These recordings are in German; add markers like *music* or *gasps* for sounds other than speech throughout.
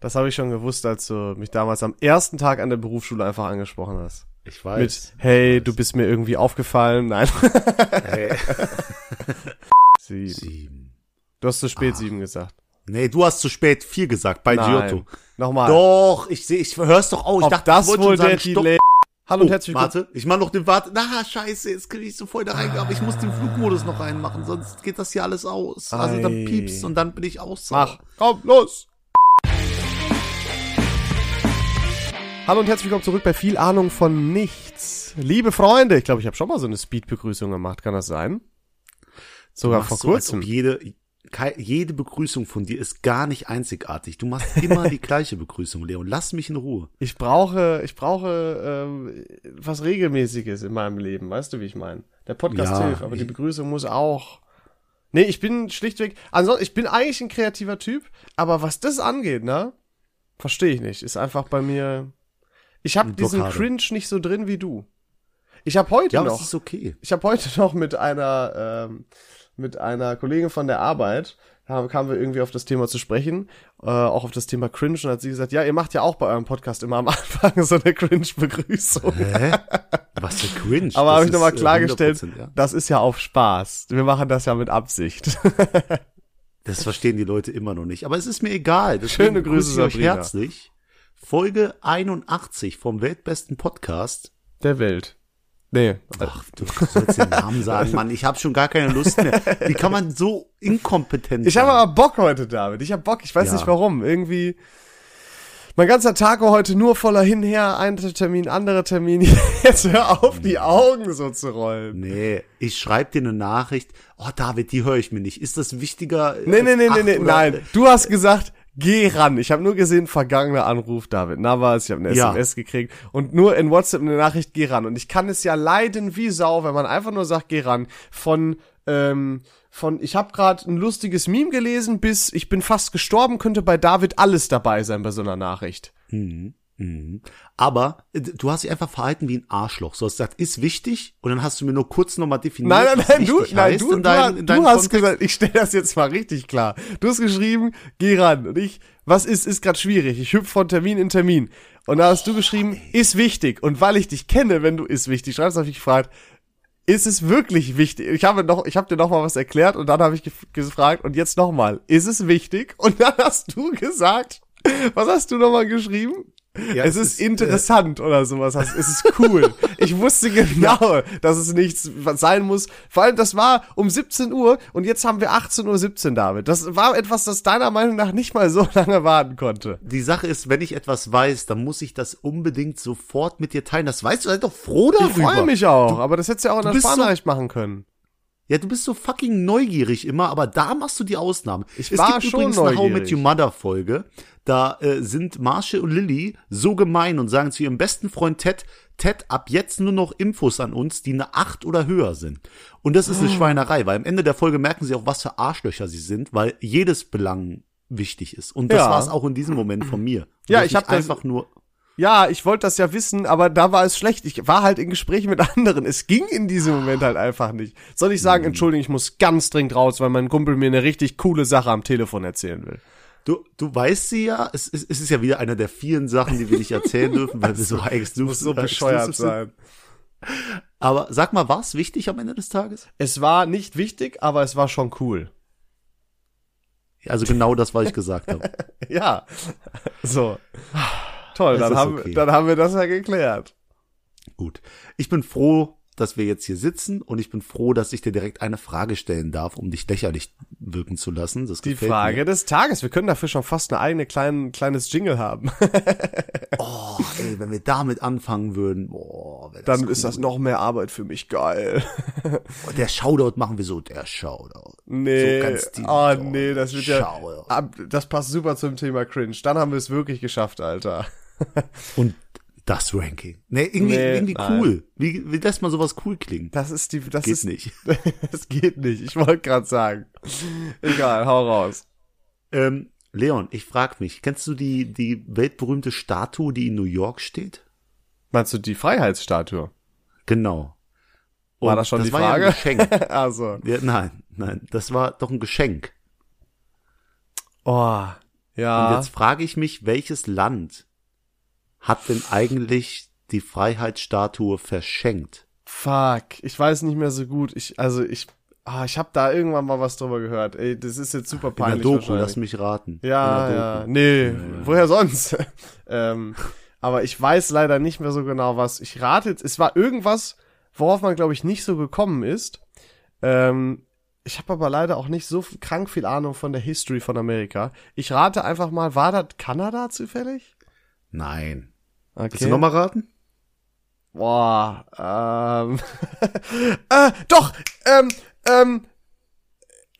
Das habe ich schon gewusst, als du mich damals am ersten Tag an der Berufsschule einfach angesprochen hast. Ich weiß. Mit, hey, du bist mir irgendwie aufgefallen. Nein. Hey. *laughs* sieben. Sieben. Du hast zu spät Ah. sieben gesagt. Nee, du hast zu spät vier gesagt bei Nein. Giotto. Nochmal. Doch, ich sehe, ich hör's doch auch. Ich Ob dachte, das wohl sagen, der stopp. Delay. Hallo und Oh, herzlich willkommen. warte, ich mach noch den Warte. Na, scheiße, jetzt krieg ich so voll da rein, aber ich muss den Flugmodus noch reinmachen, sonst geht das hier alles aus. Also dann piepst und dann bin ich aus. Mach. Komm, los. Hallo und herzlich willkommen zurück bei viel Ahnung von nichts. Liebe Freunde, ich glaube, ich habe schon mal so eine Speed-Begrüßung gemacht. Kann das sein? Sogar vor so, kurzem. jede, jede Begrüßung von dir ist gar nicht einzigartig. Du machst immer die *laughs* gleiche Begrüßung, Leon. Lass mich in Ruhe. Ich brauche, ich brauche ähm, was Regelmäßiges in meinem Leben. Weißt du, wie ich meine? Der Podcast Ja, hilft, aber die Begrüßung muss auch. Nee, ich bin schlichtweg. Ansonsten, ich bin eigentlich ein kreativer Typ, aber was das angeht, ne? Verstehe ich nicht. Ist einfach bei mir. Ich habe diesen. Cringe nicht so drin wie du. Ich habe heute Ja, noch. okay. Ich habe heute *laughs* noch mit einer ähm, mit einer Kollegin von der Arbeit haben, kamen wir irgendwie auf das Thema zu sprechen, äh, auch auf das Thema Cringe und hat sie gesagt, ja, ihr macht ja auch bei eurem Podcast immer am *laughs* Anfang so eine Cringe-Begrüßung. Hä? Was für cringe. Aber habe ich nochmal äh, klargestellt, 100%, ja. das ist ja auf Spaß. Wir machen das ja mit Absicht. *laughs* Das verstehen die Leute immer noch nicht. Aber es ist mir egal. Deswegen Schöne Grüße, begrüße ich euch Sabrina. herzlich. Folge 81 vom weltbesten Podcast. Der Welt. Nee. Ach, du sollst den Namen sagen, Mann. Ich habe schon gar keine Lust mehr. Wie kann man so inkompetent Ich sein? habe aber Bock heute, David. Ich habe Bock. Ich weiß Ja. nicht warum. Irgendwie. Mein ganzer Tag war heute nur voller Hinher, ein Termin, anderer Termin. *laughs* Jetzt hör auf, die Augen so zu rollen. Nee, ich schreibe dir eine Nachricht. Oh, David, die höre ich mir nicht. Ist das wichtiger? Nee, nee, nee, nee, nee, nein. Du hast gesagt, geh ran. Ich habe nur gesehen, vergangener Anruf, David Navas. Ich habe eine Ja. SMS gekriegt und nur in WhatsApp eine Nachricht, geh ran. Und ich kann es ja leiden wie Sau, wenn man einfach nur sagt, geh ran. Von, ähm, von, ich habe gerade ein lustiges Meme gelesen, bis ich bin fast gestorben, könnte bei David alles dabei sein bei so einer Nachricht. Mhm. Mhm. Aber äh, du hast dich einfach verhalten wie ein Arschloch. So hast gesagt, ist wichtig und dann hast du mir nur kurz nochmal definiert, Nein, nein, nein, du, nein, du, in deinem, du, hast Kontext. gesagt, ich stelle das jetzt mal richtig klar. Du hast geschrieben, geh ran. Und ich, was ist, ist gerade schwierig. Ich hüpfe von Termin in Termin. Und da hast du geschrieben, ist wichtig. Und weil ich dich kenne, wenn du ist wichtig schreibst, habe ich gefragt, ist es wirklich wichtig? Ich habe noch, ich habe dir noch mal was erklärt und dann habe ich gef- gefragt und jetzt noch mal, ist es wichtig? Und dann hast du gesagt, was hast du noch mal geschrieben? Ja, es, ist, interessant oder sowas. Es ist cool. *laughs* ich wusste genau, dass es nichts sein muss. Vor allem, das war um 17 Uhr und jetzt haben wir 18.17 Uhr, David. Das war etwas, das deiner Meinung nach nicht mal so *laughs* lange warten konnte. Die Sache ist, wenn ich etwas weiß, dann muss ich das unbedingt sofort mit dir teilen. Das weißt du, sei doch froh darüber. Ich freue mich auch, aber das hättest du ja auch in du der bist so- machen können. Ja, du bist so fucking neugierig immer, aber da machst du die Ausnahmen. Ich es war gibt schon übrigens eine How neugierig. Met Your Mother Folge. Da äh, sind Marshall und Lily so gemein und sagen zu ihrem besten Freund Ted, Ted, ab jetzt nur noch Infos an uns, die eine 8 oder höher sind. Und das Ah. ist eine Schweinerei, weil am Ende der Folge merken sie auch, was für Arschlöcher sie sind, weil jedes Belang wichtig ist. Und das Ja. war es auch in diesem Moment von mir. Ja, Dass ich hab das- einfach nur Ja, ich wollte das ja wissen, aber da war es schlecht. Ich war halt in Gesprächen mit *laughs* anderen. Es ging in diesem Moment halt einfach nicht. Soll ich Hm. sagen, Entschuldigung, ich muss ganz dringend raus, weil mein Kumpel mir eine richtig coole Sache am Telefon erzählen will. Du, du weißt sie ja, es, es, es ist ja wieder eine der vielen Sachen, die wir nicht erzählen dürfen, weil wir so *laughs* exklusiv so *laughs* bescheuert sein. Aber sag mal, war es wichtig am Ende des Tages? Es war nicht wichtig, aber es war schon cool. Also genau das, was ich gesagt habe. Ja. So. *sighs* Toll, dann haben, okay. dann haben wir das ja geklärt. Gut. Ich bin froh, dass wir jetzt hier sitzen und ich bin froh, dass ich dir direkt eine Frage stellen darf, um dich lächerlich wirken zu lassen. Das Die Frage Mir. des Tages. Wir können dafür schon fast eine eigene kleine, kleines Jingle haben. *laughs* Oh, ey, wenn wir damit anfangen würden, boah, Dann cool. ist das noch mehr Arbeit für mich geil. Oh, Der Shoutout machen wir so, der Shoutout. Nee, So oh nee, das wird ja, Shoutout. ab- das passt super zum Thema Cringe. Dann haben wir es wirklich geschafft, Alter. Und das Ranking. Nee, irgendwie, Nee, irgendwie cool. Wie, wie lässt man sowas cool klingen? Das ist die, das Geht ist, nicht. *laughs* das geht nicht. Ich wollte gerade sagen. Egal, hau raus. Ähm, Leon, ich frag mich, kennst du die, die weltberühmte Statue, die in New York steht? Meinst du die Freiheitsstatue? Genau. War Und das schon die war Ja Frage? ein Geschenk. *laughs* also, ja, nein, nein, das war doch ein Geschenk. oh, Ja. Und jetzt frage ich mich, welches Land hat denn eigentlich die Freiheitsstatue verschenkt? Fuck, ich weiß nicht mehr so gut. Ich, also ich, ah, ich habe da irgendwann mal was drüber gehört. Ey, das ist jetzt super In der peinlich Doku, lass mich raten. Ja, ja, nee, woher sonst? *laughs* ähm, aber ich weiß leider nicht mehr so genau was. Ich rate jetzt, es war irgendwas, worauf man glaube ich nicht so gekommen ist. Ähm, ich habe aber leider auch nicht so krank viel Ahnung von der History von Amerika. Ich rate einfach mal, war das Kanada zufällig? Nein. Okay. Willst du nochmal raten? Boah, ähm, *laughs* äh, doch, ähm, ähm,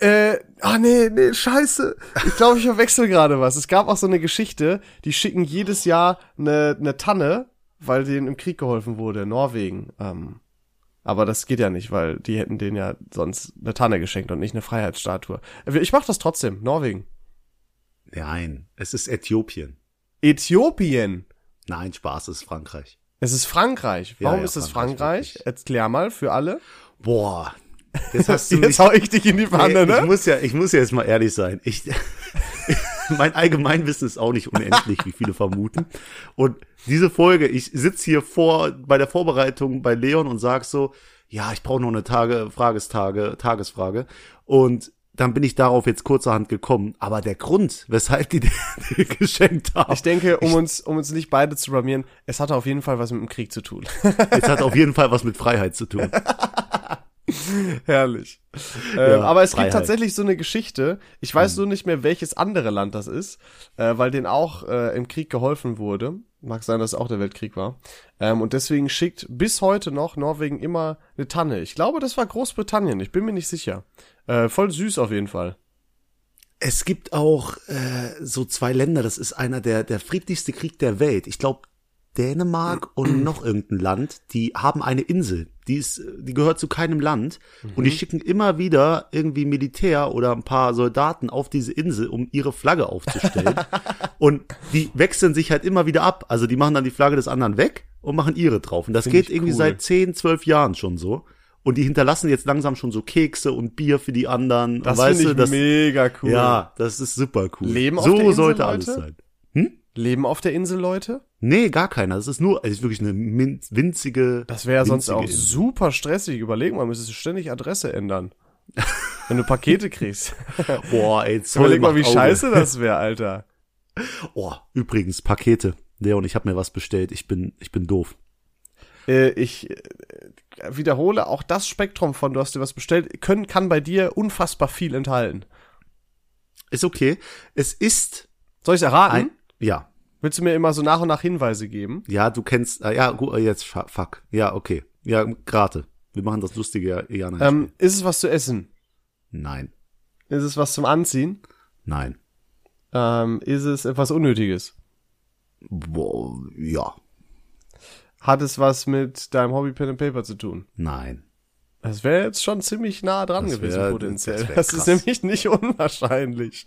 äh, ah nee, nee, scheiße. Ich glaube, ich verwechsel gerade was. Es gab auch so eine Geschichte, die schicken jedes Jahr eine, eine Tanne, weil denen im Krieg geholfen wurde, Norwegen. Ähm, aber das geht ja nicht, weil die hätten denen ja sonst eine Tanne geschenkt und nicht eine Freiheitsstatue. Ich mach das trotzdem, Norwegen. Nein, es ist Äthiopien. Äthiopien. Nein, Spaß, es ist Frankreich. Es ist Frankreich. Ja, Warum ja, ist es Frankreich, Frankreich? Erklär mal für alle. Boah, jetzt hast du mich *laughs* Jetzt hau ich dich in die Pfanne, Ey, Ich ne? muss ja, ich muss ja jetzt mal ehrlich sein. Ich, *laughs* mein Allgemeinwissen ist auch nicht unendlich, wie viele vermuten. Und diese Folge, ich sitz hier vor, bei der Vorbereitung bei Leon und sag so, ja, ich brauche noch eine Tage, Fragestage, Tagesfrage. Und dann bin ich darauf jetzt kurzerhand gekommen. Aber der Grund, weshalb die *laughs* die geschenkt haben, Ich denke, um uns, um uns nicht beide zu blamieren, es hatte auf jeden Fall was mit dem Krieg zu tun. *laughs* es hat auf jeden Fall was mit Freiheit zu tun. *laughs* Herrlich. Ähm, aber es Freiheit. gibt tatsächlich so eine Geschichte. Ich weiß nur nicht mehr, welches andere Land das ist, äh, weil denen auch äh, im Krieg geholfen wurde. Mag sein, dass es auch der Weltkrieg war. Ähm, und deswegen schickt bis heute noch Norwegen immer eine Tanne. Ich glaube, das war Großbritannien. Ich bin mir nicht sicher. Äh, voll süß auf jeden Fall. Es gibt auch äh, so zwei Länder, das ist einer der, der friedlichste Krieg der Welt. Ich glaube, Dänemark *clears throat* und noch irgendein Land, die haben eine Insel. Die ist, die gehört zu keinem Land. Und die schicken immer wieder irgendwie Militär oder ein paar Soldaten auf diese Insel, um ihre Flagge aufzustellen. *laughs* und die wechseln sich halt immer wieder ab. Also die machen dann die Flagge des anderen weg und machen ihre drauf. Und das Find geht irgendwie cool. seit 10, 12 Jahren schon so. Und die hinterlassen jetzt langsam schon so Kekse und Bier für die anderen. Das finde ich das, mega cool. ja, das ist super cool. Leben auf so der Insel, sollte alles Leute? sein. Leben auf der Insel, Leute? Nee, gar keiner. Das ist nur, es ist wirklich eine winzige. Das wäre ja sonst auch Insel. super stressig. Überleg mal, müsstest du ständig Adresse ändern. Wenn du Pakete *laughs* kriegst. Boah, ey, Zoll Überleg mal, wie Auge. scheiße das wäre, Alter. *laughs* Oh, übrigens, Pakete. Leon, ich habe mir was bestellt. Ich bin, ich bin doof. Äh, ich äh, wiederhole, auch das Spektrum von du hast dir was bestellt, können, kann bei dir unfassbar viel enthalten. Ist okay. Es ist Soll ich erraten? ein, ja. Willst du mir immer so nach und nach Hinweise geben? Ja, du kennst, äh, ja, gut, äh, jetzt, fuck. Ja, okay. Ja, grate. Wir machen das lustige ja, nein. Ähm, ist es was zu essen? nein. Ist es was zum Anziehen? Nein. Ähm, ist es etwas Unnötiges? Boah, ja. Hat es was mit deinem Hobby Pen and Paper zu tun? Nein. Das wäre jetzt schon ziemlich nah dran Das gewesen, wär- potenziell. das Das, ist nämlich nicht unwahrscheinlich.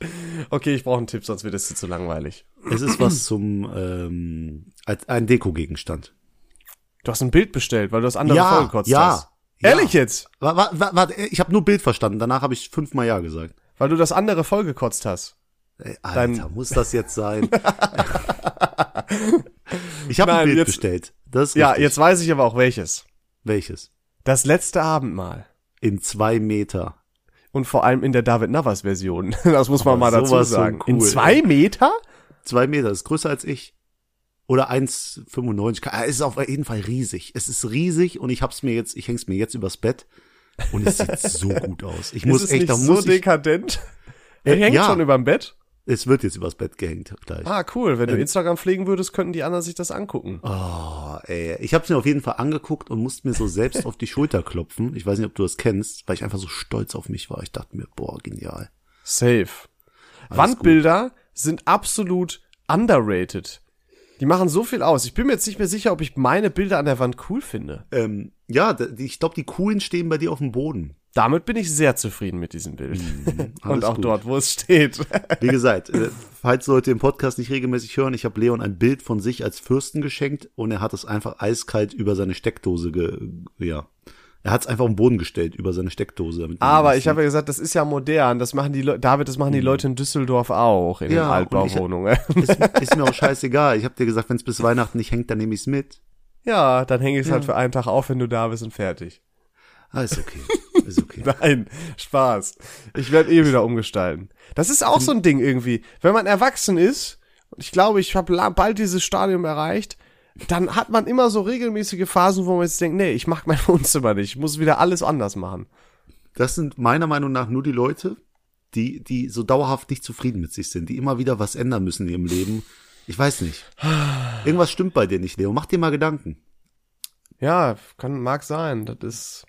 Okay, ich brauche einen Tipp, sonst wird es zu langweilig. Es ist was zum, ähm, als ein Dekogegenstand. Du hast ein Bild bestellt, weil du das andere Ja, vollgekotzt ja, hast. ja. Ehrlich jetzt? Warte, warte, warte, ich habe nur Bild verstanden. Danach habe ich fünfmal ja gesagt. Weil du das andere vollgekotzt hast. Ey, Alter, muss das jetzt sein? *laughs* ich habe ein Bild jetzt- bestellt. Ja, jetzt weiß ich aber auch welches. Welches? Das letzte Abendmahl. In zwei Meter. Und vor allem in der David Navas Version. *laughs* Das muss man Aber mal dazu sagen. in cool, zwei Meter? Zwei Meter, ist größer als ich. Oder 1,95. Ka- Es ist auf jeden Fall riesig. Es ist riesig und ich hab's mir jetzt, ich häng's mir jetzt übers Bett und es sieht so *laughs* gut aus. Ich muss echt, nicht da so muss ich, dekadent? Äh, Er hängt ja. schon überm Bett? Es wird jetzt übers Bett gehängt gleich. Ah, cool. Wenn du Ähm. Instagram pflegen würdest, könnten die anderen sich das angucken. Oh, ey. Ich habe es mir auf jeden Fall angeguckt und musste mir so selbst auf die Schulter klopfen. Ich weiß nicht, ob du das kennst, weil ich einfach so stolz auf mich war. Ich dachte mir, boah, genial. Safe. Wandbilder sind absolut underrated. Die machen so viel aus. Ich bin mir jetzt nicht mehr sicher, ob ich meine Bilder an der Wand cool finde. Ähm, ja, ich glaube, die coolen stehen bei dir auf dem Boden. Damit bin ich sehr zufrieden mit diesem Bild. *laughs* Und Mhm, alles auch gut. dort, wo es steht. Wie gesagt, äh, falls Leute den Podcast nicht regelmäßig hören, ich habe Leon ein Bild von sich als Fürsten geschenkt und er hat es einfach eiskalt über seine Steckdose ge ja, Er hat es einfach auf den Boden gestellt über seine Steckdose. Aber ich habe ja gesagt, das ist ja modern. Das machen die Leute, David, das machen die Leute in Düsseldorf auch, in den Ja, und Altbauwohnungen. *laughs* ist, ist mir auch scheißegal. Ich habe dir gesagt, wenn es bis Weihnachten nicht hängt, dann nehme ich's mit. ja, dann hänge ich es halt für einen Tag auf, wenn du da bist und fertig. Ah, ist okay. *laughs* Ist okay. Nein, Spaß. Ich werde eh wieder umgestalten. Das ist auch so ein Ding irgendwie. Wenn man erwachsen ist, und ich glaube, ich habe bald dieses Stadium erreicht, dann hat man immer so regelmäßige Phasen, wo man jetzt denkt, nee, ich mag mein *laughs* Wohnzimmer nicht, ich muss wieder alles anders machen. Das sind meiner Meinung nach nur die Leute, die, die so dauerhaft nicht zufrieden mit sich sind, die immer wieder was ändern müssen in ihrem Leben. Ich weiß nicht. Irgendwas stimmt bei dir nicht, Leo. Mach dir mal Gedanken. Ja, kann, mag sein. Das ist.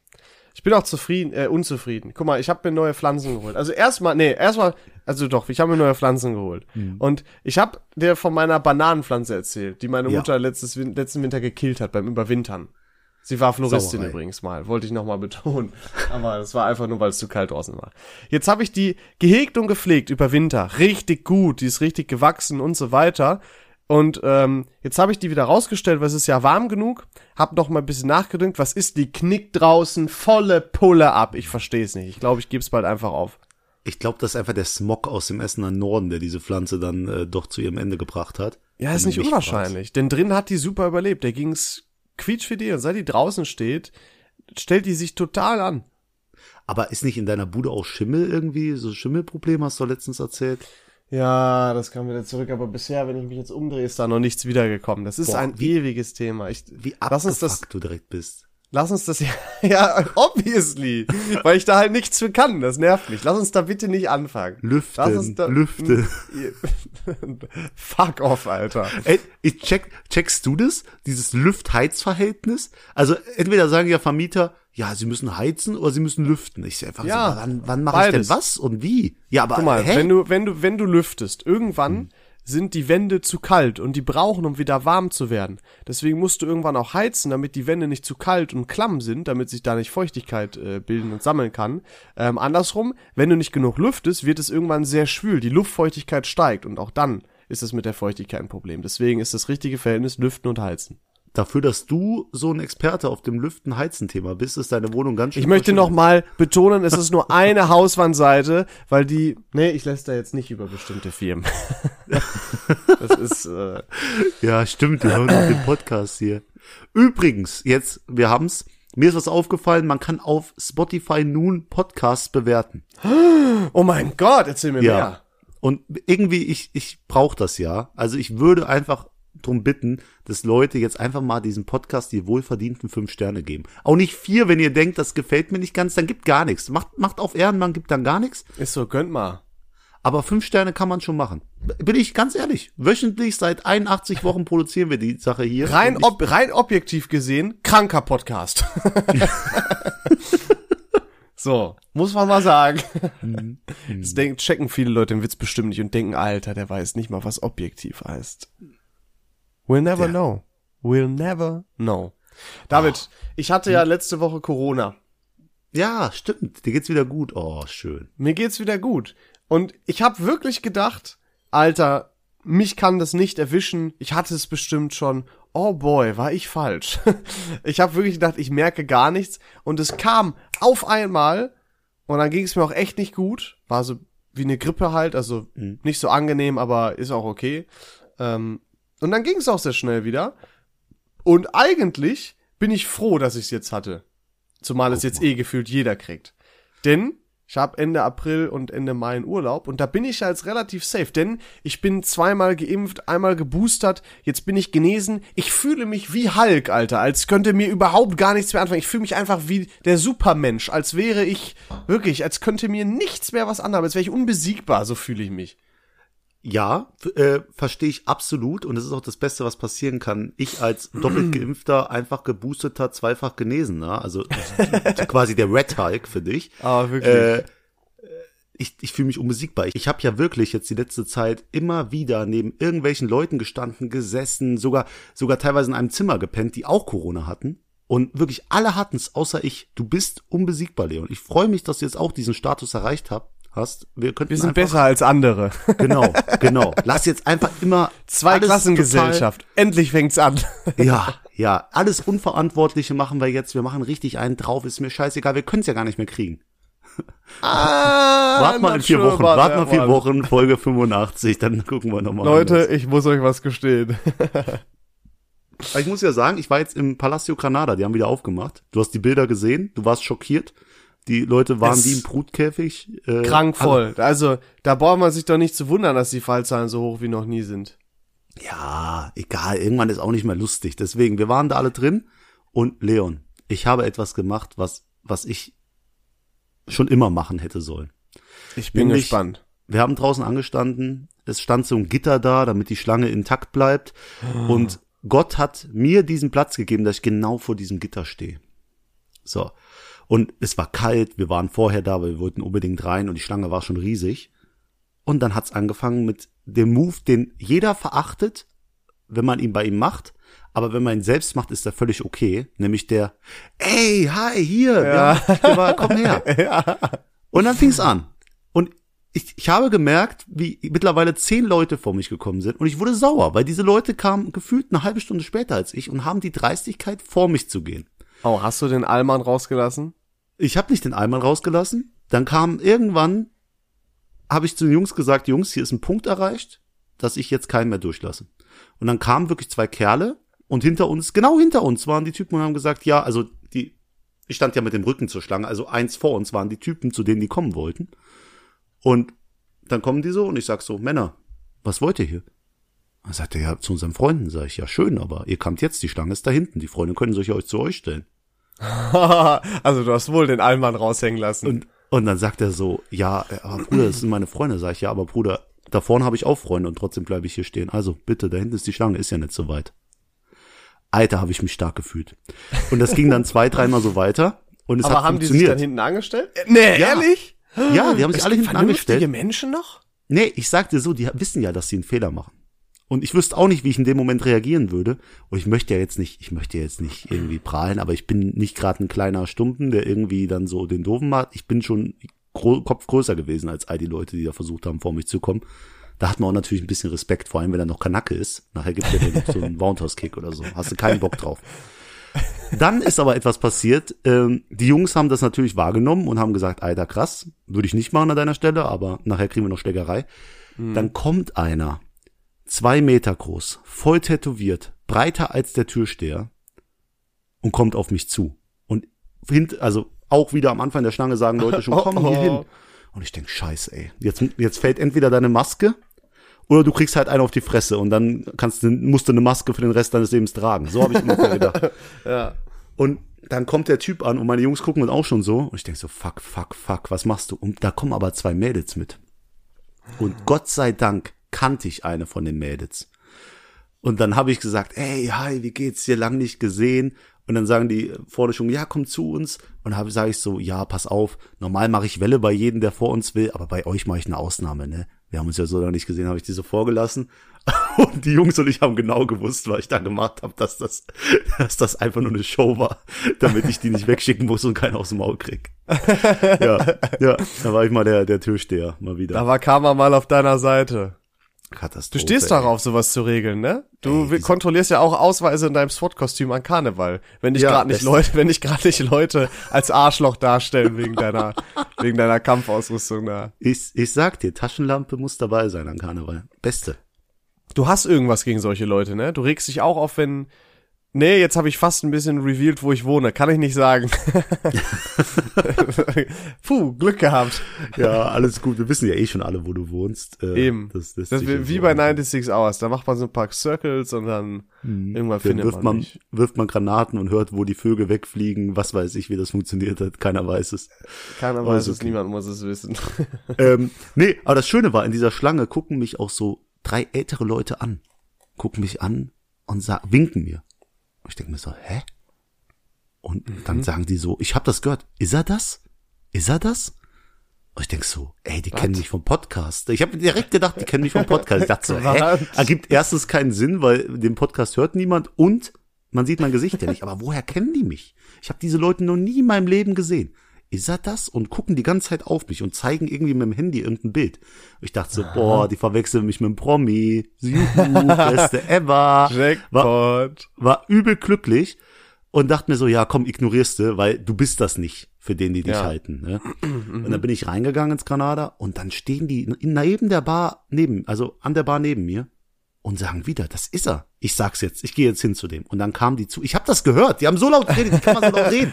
Ich bin auch zufrieden, äh, unzufrieden. Guck mal, ich habe mir neue Pflanzen geholt. Also erstmal, nee, erstmal, also doch, ich habe mir neue Pflanzen geholt. Und ich habe dir von meiner Bananenpflanze erzählt, die meine Ja. Mutter letztes, letzten Winter gekillt hat beim Überwintern. Sie war Floristin Sauerei. übrigens mal, wollte ich nochmal *laughs* betonen. Aber das war einfach nur, weil es zu kalt draußen war. Jetzt habe ich die gehegt und gepflegt über Winter. Richtig gut, die ist richtig gewachsen und so weiter. Und ähm, jetzt habe ich die wieder rausgestellt, weil es ist ja warm genug. Hab noch mal ein bisschen nachgedacht, was ist die knickt draußen volle Pulle ab. Ich verstehe es nicht. Ich glaube, ich gebe es bald einfach auf. Ich glaube, das ist einfach der Smog aus dem Essener Norden, der diese Pflanze dann äh, doch zu ihrem Ende gebracht hat. Ja, ist nicht unwahrscheinlich. Denn drin hat die super überlebt. Der ging's quietschfidel. Und seit die draußen steht, stellt die sich total an. Aber ist nicht in deiner Bude auch Schimmel irgendwie? So Schimmelproblem hast du letztens erzählt? Ja, das kam wieder zurück, aber bisher, wenn ich mich jetzt umdrehe, ist da noch nichts wiedergekommen. Das ist Boah, ein wie- ewiges Thema. Ich, Wie lass uns das, du direkt bist. lass uns das *laughs* ja, ja, obviously, weil ich da halt nichts für kann. Das nervt mich. Lass uns da bitte nicht anfangen. Lass uns Lüften, da, Lüfte. *laughs* Fuck off, Alter. Ey, ich check, checkst du das? Dieses Lüft-Heiz-Verhältnis? Also entweder sagen ja Vermieter, ja, sie müssen heizen oder sie müssen lüften. Ich sag einfach Ja, so, wann, wann mache ich denn was und wie? Ja, aber Guck mal, hä? wenn du, wenn du, wenn du lüftest, irgendwann sind die Wände zu kalt und die brauchen, um wieder warm zu werden. Deswegen musst du irgendwann auch heizen, damit die Wände nicht zu kalt und klamm sind, damit sich da nicht Feuchtigkeit äh, bilden und sammeln kann. Ähm, andersrum, wenn du nicht genug lüftest, wird es irgendwann sehr schwül. Die Luftfeuchtigkeit steigt und auch dann ist es mit der Feuchtigkeit ein Problem. Deswegen ist das richtige Verhältnis Lüften und Heizen. Dafür, dass du so ein Experte auf dem Lüften-Heizen-Thema bist, ist deine Wohnung ganz schön. Ich möchte noch mal betonen, es ist nur eine *laughs* Hauswandseite, weil die, nee, ich lässt da jetzt nicht über bestimmte Firmen. *laughs* das ist, äh, Ja, stimmt, wir hören auch den Podcast hier. Übrigens, jetzt, wir haben's. Mir ist was aufgefallen, man kann auf Spotify nun Podcasts bewerten. *gasps* oh mein Gott, erzähl mir mehr. Und irgendwie, ich, ich brauche das ja. Also ich würde einfach drum bitten, dass Leute jetzt einfach mal diesem Podcast die wohlverdienten fünf Sterne geben. Auch nicht vier, wenn ihr denkt, das gefällt mir nicht ganz, dann gibt gar nichts. Macht, macht auf Ehrenmann, gibt dann gar nichts. Ist so, gönnt mal. Aber fünf Sterne kann man schon machen. Bin ich ganz ehrlich. Wöchentlich seit 81 Wochen produzieren wir die Sache hier. Rein, ob, rein objektiv gesehen, kranker Podcast. *laughs* so, muss man mal sagen. Mhm. Das denken, checken viele Leute den Witz bestimmt nicht und denken, Alter, der weiß nicht mal, was objektiv heißt. We'll never Der- know. We'll never know. David, ich hatte ja letzte Woche Corona. Ja, stimmt. Dir geht's wieder gut. Oh, schön. Mir geht's wieder gut. Und ich habe wirklich gedacht, Alter, mich kann das nicht erwischen. Ich hatte es bestimmt schon. Oh boy, war ich falsch. *laughs* ich habe wirklich gedacht, ich merke gar nichts. Und es kam auf einmal. Und dann ging es mir auch echt nicht gut. War so wie eine Grippe halt. Also nicht so angenehm, aber ist auch okay. Ähm, und dann ging es auch sehr schnell wieder. Und eigentlich bin ich froh, dass ich es jetzt hatte. Zumal es jetzt eh gefühlt jeder kriegt. Denn ich habe Ende April und Ende Mai einen Urlaub und da bin ich ja jetzt relativ safe, denn ich bin zweimal geimpft, einmal geboostert, jetzt bin ich genesen. Ich fühle mich wie Hulk, Alter, als könnte mir überhaupt gar nichts mehr anfangen. Ich fühle mich einfach wie der Supermensch, als wäre ich wirklich, als könnte mir nichts mehr was anhaben, als wäre ich unbesiegbar, so fühle ich mich. Ja, äh, verstehe ich absolut. Und das ist auch das Beste, was passieren kann. Ich als *clears throat* doppelt geimpfter, einfach geboosteter, zweifach genesener, also quasi der Red Hulk für dich. Aber wirklich. Äh, ich, ich fühle mich unbesiegbar. Ich habe ja wirklich jetzt die letzte Zeit immer wieder neben irgendwelchen Leuten gestanden, gesessen, sogar, sogar teilweise in einem Zimmer gepennt, die auch Corona hatten. Und wirklich alle hatten's, außer ich. Du bist unbesiegbar, Leon. Ich freue mich, dass du jetzt auch diesen Status erreicht hab, hast. Wir, könnten Wir sind einfach, besser als andere. *laughs* Genau, genau. Lass jetzt einfach immer Zwei Klassengesellschaft. Endlich fängt's an. *laughs* Ja, ja, alles Unverantwortliche machen wir jetzt. Wir machen richtig einen drauf. Ist mir scheißegal. Wir können es ja gar nicht mehr kriegen. *laughs* Ah, Wart mal in vier sure Wochen. Wart mal vier. Wochen, Folge 85. Dann gucken wir nochmal. Leute, ich muss euch was gestehen. Ich muss ja sagen, ich war jetzt im Palacio Granada. Die haben wieder aufgemacht. Du hast die Bilder gesehen. Du warst schockiert. Die Leute waren Es- wie im Brutkäfig. Äh, Krank voll. Also, da braucht man sich doch nicht zu wundern, dass die Fallzahlen so hoch wie noch nie sind. Ja, egal, irgendwann ist auch nicht mehr lustig. Deswegen, wir waren da alle drin und Leon, ich habe etwas gemacht, was, was ich schon immer machen hätte sollen. Ich bin Nämlich- gespannt. Wir haben draußen angestanden, es stand so ein Gitter da, damit die Schlange intakt bleibt und Gott hat mir diesen Platz gegeben, dass ich genau vor diesem Gitter stehe. So. Und es war kalt, wir waren vorher da, weil wir wollten unbedingt rein und die Schlange war schon riesig. Und dann hat's angefangen mit dem Move, den jeder verachtet, wenn man ihn bei ihm macht. Aber wenn man ihn selbst macht, ist er völlig okay. Nämlich der, ey, hi, hier, ja. ja komm her. *laughs* Und dann fing's an. Und ich, ich habe gemerkt, wie mittlerweile zehn Leute vor mich gekommen sind und ich wurde sauer, weil diese Leute kamen gefühlt eine halbe Stunde später als ich und haben die Dreistigkeit, vor mich zu gehen. Oh, hast du den Allmann rausgelassen? Ich habe nicht den Eimer rausgelassen. Dann kam irgendwann, habe ich zu den Jungs gesagt, Jungs, hier ist ein Punkt erreicht, dass ich jetzt keinen mehr durchlasse. Und dann kamen wirklich zwei Kerle und hinter uns, genau hinter uns waren die Typen und haben gesagt, ja, also die, ich stand ja mit dem Rücken zur Schlange, also eins vor uns waren die Typen, zu denen die kommen wollten. Und dann kommen die so und ich sag so, Männer, was wollt ihr hier? Dann sagt er, ja, zu unseren Freunden, sag ich, ja, schön, aber ihr kamt jetzt, die Schlange ist da hinten, die Freunde können sich euch zu euch stellen. *laughs* also du hast wohl den Allmann raushängen lassen. Und, und dann sagt er so, ja, aber Bruder, das sind meine Freunde. Sag ich, ja, aber Bruder, da vorne habe ich auch Freunde und trotzdem bleibe ich hier stehen. Also bitte, da hinten ist die Schlange, ist ja nicht so weit. Alter, habe ich mich stark gefühlt. Und das ging dann zwei, dreimal so weiter und es Aber hat haben die sich funktioniert. dann hinten angestellt? Äh, Nee, Ja. ehrlich? ja, die haben sich Es alle hinten angestellt. Menschen noch? Nee, ich sagte so, die wissen ja, dass sie einen Fehler machen. Und ich wüsste auch nicht, wie ich in dem Moment reagieren würde. Und ich möchte ja jetzt nicht, ich möchte ja jetzt nicht irgendwie prahlen, aber ich bin nicht gerade ein kleiner Stumpen, der irgendwie dann so den Doofen macht. Ich bin schon Kopf größer gewesen als all die Leute, die da versucht haben, vor mich zu kommen. Da hat man auch natürlich ein bisschen Respekt, vor allem wenn er noch Kanacke ist. Nachher gibt er noch so einen Roundhouse-Kick oder so. Hast du keinen Bock drauf. Dann ist aber etwas passiert. Ähm, die Jungs haben das natürlich wahrgenommen und haben gesagt, Alter, krass, würde ich nicht machen an deiner Stelle, aber nachher kriegen wir noch Schlägerei. Dann kommt einer, zwei Meter groß, voll tätowiert, breiter als der Türsteher und kommt auf mich zu. Und hint, also auch wieder am Anfang der Schlange sagen Leute schon, *laughs* komm hier hin. Und ich denk, scheiße, ey. Jetzt, jetzt fällt entweder deine Maske oder du kriegst halt einen auf die Fresse und dann kannst du, musst du eine Maske für den Rest deines Lebens tragen. So habe ich ungefähr gedacht. *laughs* Ja. Und dann kommt der Typ an und meine Jungs gucken uns auch schon so. Und ich denk so, fuck, fuck, fuck, was machst du? Und da kommen aber zwei Mädels mit. Und Gott sei Dank kannte ich eine von den Mädels. Und dann habe ich gesagt, ey, hi, wie geht's dir? Lang nicht gesehen. Und dann sagen die vorne schon, ja, komm zu uns. Und dann sage ich so, ja, pass auf, normal mache ich Welle bei jedem, der vor uns will, aber bei euch mache ich eine Ausnahme, ne? Wir haben uns ja so lange nicht gesehen, habe ich die so vorgelassen. *laughs* Und die Jungs und ich haben genau gewusst, was ich da gemacht habe, dass das, *laughs* dass das einfach nur eine Show war, *laughs* damit ich die nicht wegschicken muss und keinen aus dem Maul krieg. Ja, ja, da war ich mal der, der Türsteher, mal wieder. Da war Karma mal auf deiner Seite. Katastrophe. Du stehst darauf, sowas zu regeln, ne? Du Ey, kontrollierst ja auch Ausweise in deinem SWAT-Kostüm an Karneval. Wenn dich Ja, gerade nicht Leute, *laughs* wenn dich gerade nicht Leute als Arschloch darstellen wegen deiner, *laughs* wegen deiner Kampfausrüstung da. Ich, ich sag dir, Taschenlampe muss dabei sein an Karneval. Beste. Du hast irgendwas gegen solche Leute, ne? Du regst dich auch auf, wenn. Nee, jetzt habe ich fast ein bisschen revealed, wo ich wohne. Kann ich nicht sagen. *laughs* *laughs* Puh, Glück gehabt. Ja, alles gut. Wir wissen ja eh schon alle, wo du wohnst. Äh, Eben. Das, das, Das wie bei 96 Hours. Da macht man so ein paar Circles und dann irgendwann Dann findet wirft man, man, wirft man Granaten und hört, wo die Vögel wegfliegen. Was weiß ich, wie das funktioniert hat. Keiner weiß es. Keiner weiß Also, es, okay. niemand muss es wissen. *laughs* ähm, nee, aber das Schöne war, in dieser Schlange gucken mich auch so drei ältere Leute an. Gucken mich an und winken mir. Und ich denke mir so, hä? Und Mhm. dann sagen die so, ich habe das gehört. Ist er das? Ist er das? Und ich denk so, ey, die kennen mich vom Podcast. Ich habe direkt gedacht, die kennen mich vom Podcast. Ich dachte so, *laughs* hä? Was? Ergibt erstens keinen Sinn, weil den Podcast hört niemand und man sieht mein Gesicht ja nicht. Aber woher kennen die mich? Ich habe diese Leute noch nie in meinem Leben gesehen. Ist er das? Und gucken die ganze Zeit auf mich und zeigen irgendwie mit dem Handy irgendein Bild. Ich dachte so, boah, die verwechseln mich mit einem Promi. Juhu, beste ever. War, Jackpot. war übel glücklich und dachte mir so, ja, komm, ignorierst du, weil du bist das nicht, für den die dich Ja. halten. Ne? *clears throat* Und dann bin ich reingegangen ins Granada und dann stehen die in- neben der Bar neben, also an der Bar neben mir und sagen wieder, das ist er. Ich sag's jetzt, ich gehe jetzt hin zu dem. Und dann kam die zu, ich habe das gehört, die haben so laut geredet, wie kann man so laut reden?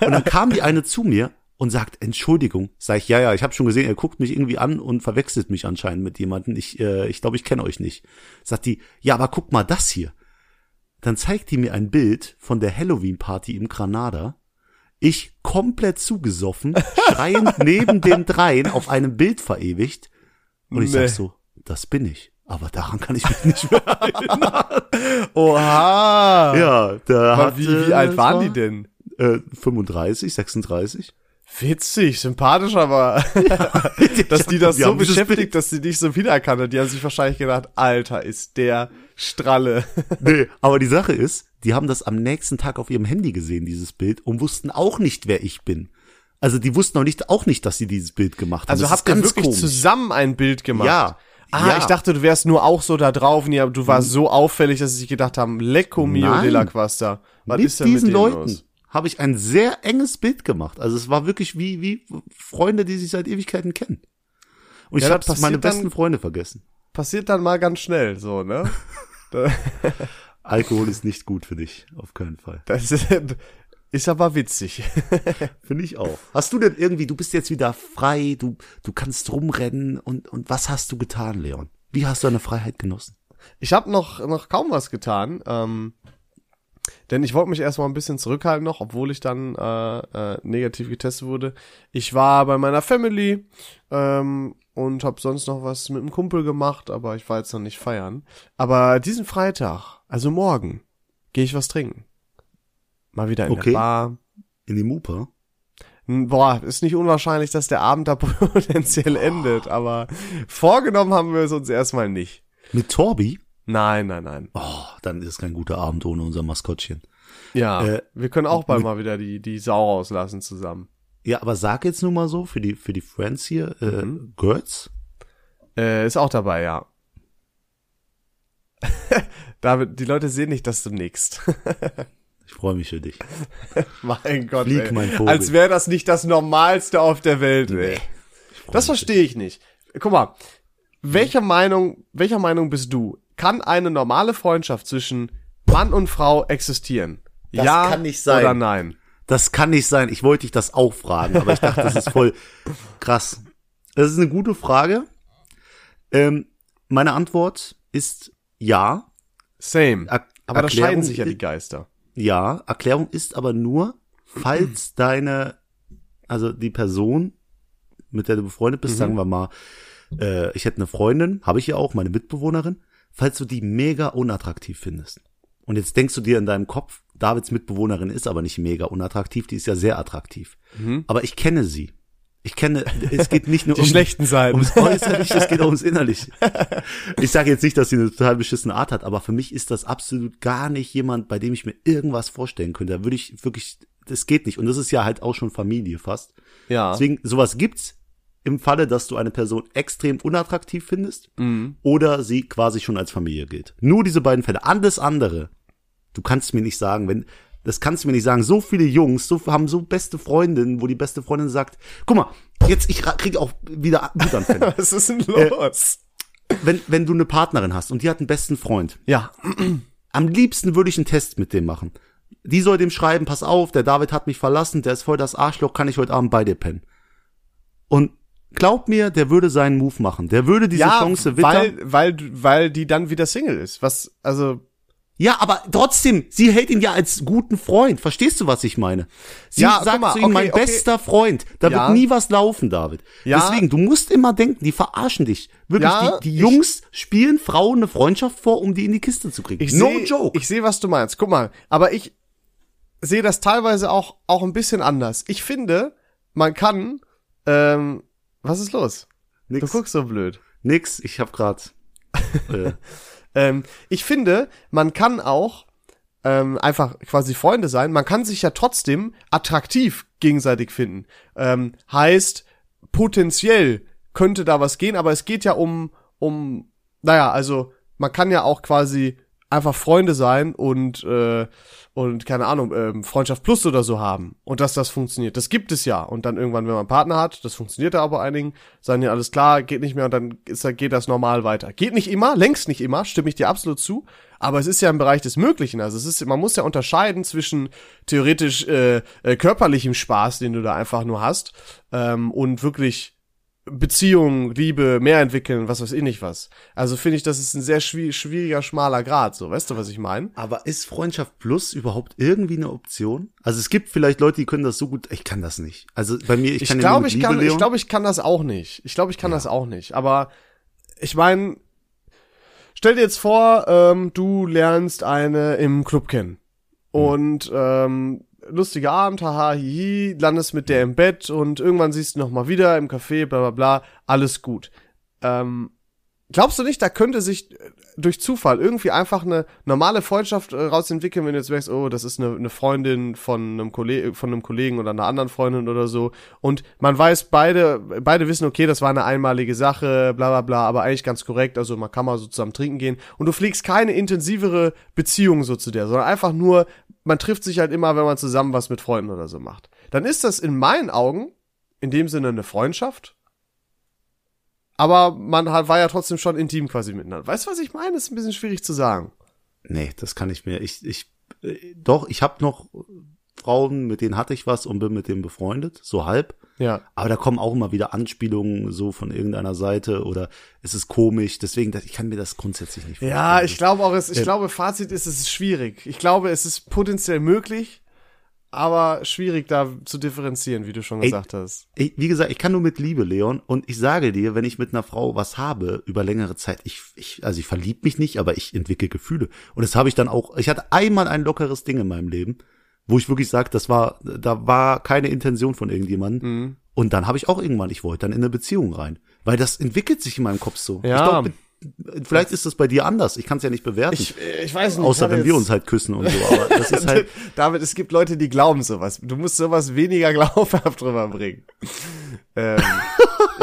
Und dann kam die eine zu mir und sagt, Entschuldigung. Sag ich, ja, ja, ich habe schon gesehen, er guckt mich irgendwie an und verwechselt mich anscheinend mit jemandem. Ich äh, ich, glaube, ich kenne euch nicht. Sagt die, ja, aber guck mal das hier. Dann zeigt die mir ein Bild von der Halloween-Party im Granada. Ich komplett zugesoffen, schreiend neben den dreien auf einem Bild verewigt. Und ich Nee. sag so, das bin ich. Aber daran kann ich mich *laughs* nicht mehr erinnern. Oha. ja, da Aber hat, wie, äh, wie alt waren war, die denn? Äh, 35, 36. Witzig, sympathisch, aber *laughs* dass die das so beschäftigt, dass sie dich so wiedererkannt hat. Die haben sich wahrscheinlich gedacht, Alter, ist der Stralle. *laughs* Nee, aber die Sache ist, die haben das am nächsten Tag auf ihrem Handy gesehen, dieses Bild, und wussten auch nicht, wer ich bin. Also die wussten auch nicht, auch nicht, dass sie dieses Bild gemacht haben. Also Das habt ihr wirklich komisch. zusammen ein Bild gemacht? Ja. Ah, ja. ich dachte, du wärst nur auch so da drauf. Nee, aber du warst so auffällig, dass sie sich gedacht haben, Lecco mio Nein. de la Quasta. Was mit ist denn diesen mit Leuten los? habe ich ein sehr enges Bild gemacht. Also es war wirklich wie, wie Freunde, die sich seit Ewigkeiten kennen. Und ich Ja, habe das meine dann- besten Freunde vergessen. Passiert dann mal ganz schnell, so, ne? *laughs* Alkohol ist nicht gut für dich, auf keinen Fall. Das ist, ist aber witzig. *laughs* Finde ich auch. Hast du denn irgendwie, du bist jetzt wieder frei, du, du kannst rumrennen und, und was hast du getan, Leon? Wie hast du deine Freiheit genossen? Ich habe noch, noch kaum was getan, ähm, denn ich wollte mich erstmal ein bisschen zurückhalten noch, obwohl ich dann äh, äh, negativ getestet wurde. Ich war bei meiner Family ähm, und habe sonst noch was mit einem Kumpel gemacht, aber ich war jetzt noch nicht feiern. Aber diesen Freitag, also morgen, gehe ich was trinken. Mal wieder in Okay. der Bar. In die Mupa? Hm, Boah, ist nicht unwahrscheinlich, dass der Abend da *laughs* potenziell endet, aber vorgenommen haben wir es uns erstmal nicht. Mit Torbi? Nein, nein, nein. Oh, dann ist es kein guter Abend ohne unser Maskottchen. Ja, Äh, wir können auch bald mal wieder die, die Sau rauslassen zusammen. Ja, aber sag jetzt nur mal so, für die, für die Friends hier, äh, Mhm. Girls? Äh, ist auch dabei, ja. *laughs* David, die Leute sehen nicht, dass du nickst. *laughs* Ich freue mich für dich. *laughs* mein Gott, Flieg, ey. mein Vogel. Als wäre das nicht das Normalste auf der Welt, freu Das verstehe ich nicht. Guck mal, welcher Meinung, welcher Meinung bist du? Kann eine normale Freundschaft zwischen Mann und Frau existieren? Das ja kann nicht sein. oder nein? Das kann nicht sein. Ich wollte dich das auch fragen, aber ich dachte, das ist voll *laughs* krass. Das ist eine gute Frage. Ähm, meine Antwort ist ja. Same. Er Aber da scheiden sich ja die Geister. Ja, Erklärung ist aber nur, falls *clears throat* deine, also die Person, mit der du befreundet bist, sagen wir mal, äh, ich hätte eine Freundin, habe ich ja auch, meine Mitbewohnerin, falls du die mega unattraktiv findest. Und jetzt denkst du dir in deinem Kopf, Davids Mitbewohnerin ist aber nicht mega unattraktiv, die ist ja sehr attraktiv. Aber ich kenne sie. Ich kenne, es geht nicht nur Die um schlechten Seiten. ums Äußerliche, es geht auch ums Innerliche. Ich sage jetzt nicht, dass sie eine total beschissene Art hat, aber für mich ist das absolut gar nicht jemand, bei dem ich mir irgendwas vorstellen könnte. Da würde ich wirklich, das geht nicht. Und das ist ja halt auch schon Familie fast. Ja. Deswegen, sowas gibt's im Falle, dass du eine Person extrem unattraktiv findest Mhm. oder sie quasi schon als Familie gilt. Nur diese beiden Fälle. Alles andere, du kannst mir nicht sagen, wenn, das kannst du mir nicht sagen. So viele Jungs so, haben so beste Freundinnen, wo die beste Freundin sagt, guck mal, jetzt, ich krieg auch wieder Wutanfälle. *laughs* Was ist denn Äh, los? wenn, wenn du eine Partnerin hast und die hat einen besten Freund, ja. *clears throat* am liebsten würde ich einen Test mit dem machen. Die soll dem schreiben, pass auf, der David hat mich verlassen, der ist voll das Arschloch, kann ich heute Abend bei dir pennen. Und glaub mir, der würde seinen Move machen. Der würde diese ja, Chance wittern. weil, weil, weil die dann wieder Single ist. Was, also, ja, aber trotzdem, sie hält ihn ja als guten Freund. Verstehst du, was ich meine? Sie Ja, sagt mal, zu ihm, okay, mein okay. bester Freund. Da Ja. wird nie was laufen, David. Ja. Deswegen, du musst immer denken, die verarschen dich. Wirklich, Ja, die, die ich- Jungs spielen Frauen eine Freundschaft vor, um die in die Kiste zu kriegen. ich no seh, joke. Ich sehe, was du meinst. Guck mal, aber ich sehe das teilweise auch, auch ein bisschen anders. Ich finde, man kann, ähm, was ist los? Du Nix. guckst so blöd. Nix, ich hab grad. äh, *laughs* Ähm, ich finde, man kann auch ähm, einfach quasi Freunde sein. Man kann sich ja trotzdem attraktiv gegenseitig finden. Ähm, heißt, potenziell könnte da was gehen, aber es geht ja um, um, naja, also man kann ja auch quasi einfach Freunde sein und äh, und keine Ahnung ähm, Freundschaft plus oder so haben und dass das funktioniert. Das gibt es ja und dann irgendwann, wenn man einen Partner hat, das funktioniert ja aber einigen, sagen ja alles klar, geht nicht mehr und dann ist, geht das normal weiter. Geht nicht immer, längst nicht immer, stimme ich dir absolut zu, aber es ist ja im Bereich des Möglichen. Also es ist, man muss ja unterscheiden zwischen theoretisch äh, äh, körperlichem Spaß, den du da einfach nur hast, ähm, und wirklich Beziehung, Liebe, mehr entwickeln, was weiß ich nicht was. Also finde ich, das ist ein sehr schwieriger, schmaler Grad, so, weißt du, was ich meine? Aber ist Freundschaft Plus überhaupt irgendwie eine Option? Also es gibt vielleicht Leute, die können das so gut, ich kann das nicht. Also bei mir, ich, ich kann glaube, ja ich kann, ich glaube, ich kann das auch nicht. Ich glaube, ich kann ja. das auch nicht. Aber ich meine, stell dir jetzt vor, ähm, du lernst eine im Club kennen. Hm. Und ähm, lustiger Abend, haha, hihi, landest mit der im Bett und irgendwann siehst du noch mal wieder im Café, bla bla bla, alles gut. Ähm, glaubst du nicht, da könnte sich äh, durch Zufall irgendwie einfach eine normale Freundschaft äh, rausentwickeln, wenn du jetzt merkst, oh, das ist eine, eine Freundin von einem von einem Kollegen oder einer anderen Freundin oder so und man weiß beide, beide wissen, okay, das war eine einmalige Sache, bla bla bla, aber eigentlich ganz korrekt, also man kann mal so zusammen trinken gehen und du pflegst keine intensivere Beziehung so zu der, sondern einfach nur, man trifft sich halt immer, wenn man zusammen was mit Freunden oder so macht. Dann ist das in meinen Augen in dem Sinne eine Freundschaft. Aber man war ja trotzdem schon intim quasi miteinander. Weißt du, was ich meine? Das ist ein bisschen schwierig zu sagen. Nee, das kann ich mir. Ich, ich, äh, doch, ich habe noch Frauen, mit denen hatte ich was und bin mit denen befreundet, so halb. Ja. Aber da kommen auch immer wieder Anspielungen so von irgendeiner Seite oder es ist komisch. Deswegen, ich kann mir das grundsätzlich nicht vorstellen. Ja, ich glaube auch, es, ich ja. glaube, Fazit ist, es ist schwierig. Ich glaube, es ist potenziell möglich, aber schwierig da zu differenzieren, wie du schon gesagt Ey, hast. Ich, wie gesagt, ich kann nur mit Liebe, Leon. Und ich sage dir, wenn ich mit einer Frau was habe über längere Zeit, ich, ich also ich verlieb mich nicht, aber ich entwickle Gefühle. Und das habe ich dann auch. Ich hatte einmal ein lockeres Ding in meinem Leben wo ich wirklich sage, das war, da war keine Intention von irgendjemandem. Mhm. Und dann habe ich auch irgendwann, ich wollte dann in eine Beziehung rein. Weil das entwickelt sich in meinem Kopf so. Ja. Ich glaub, vielleicht ist das bei dir anders. Ich kann es ja nicht bewerten. Ich, ich weiß nicht. Außer wenn wir uns halt küssen und so. Aber *laughs* das ist halt. *laughs* David, es gibt Leute, die glauben sowas. Du musst sowas weniger *laughs* glaubhaft drüber bringen. ähm,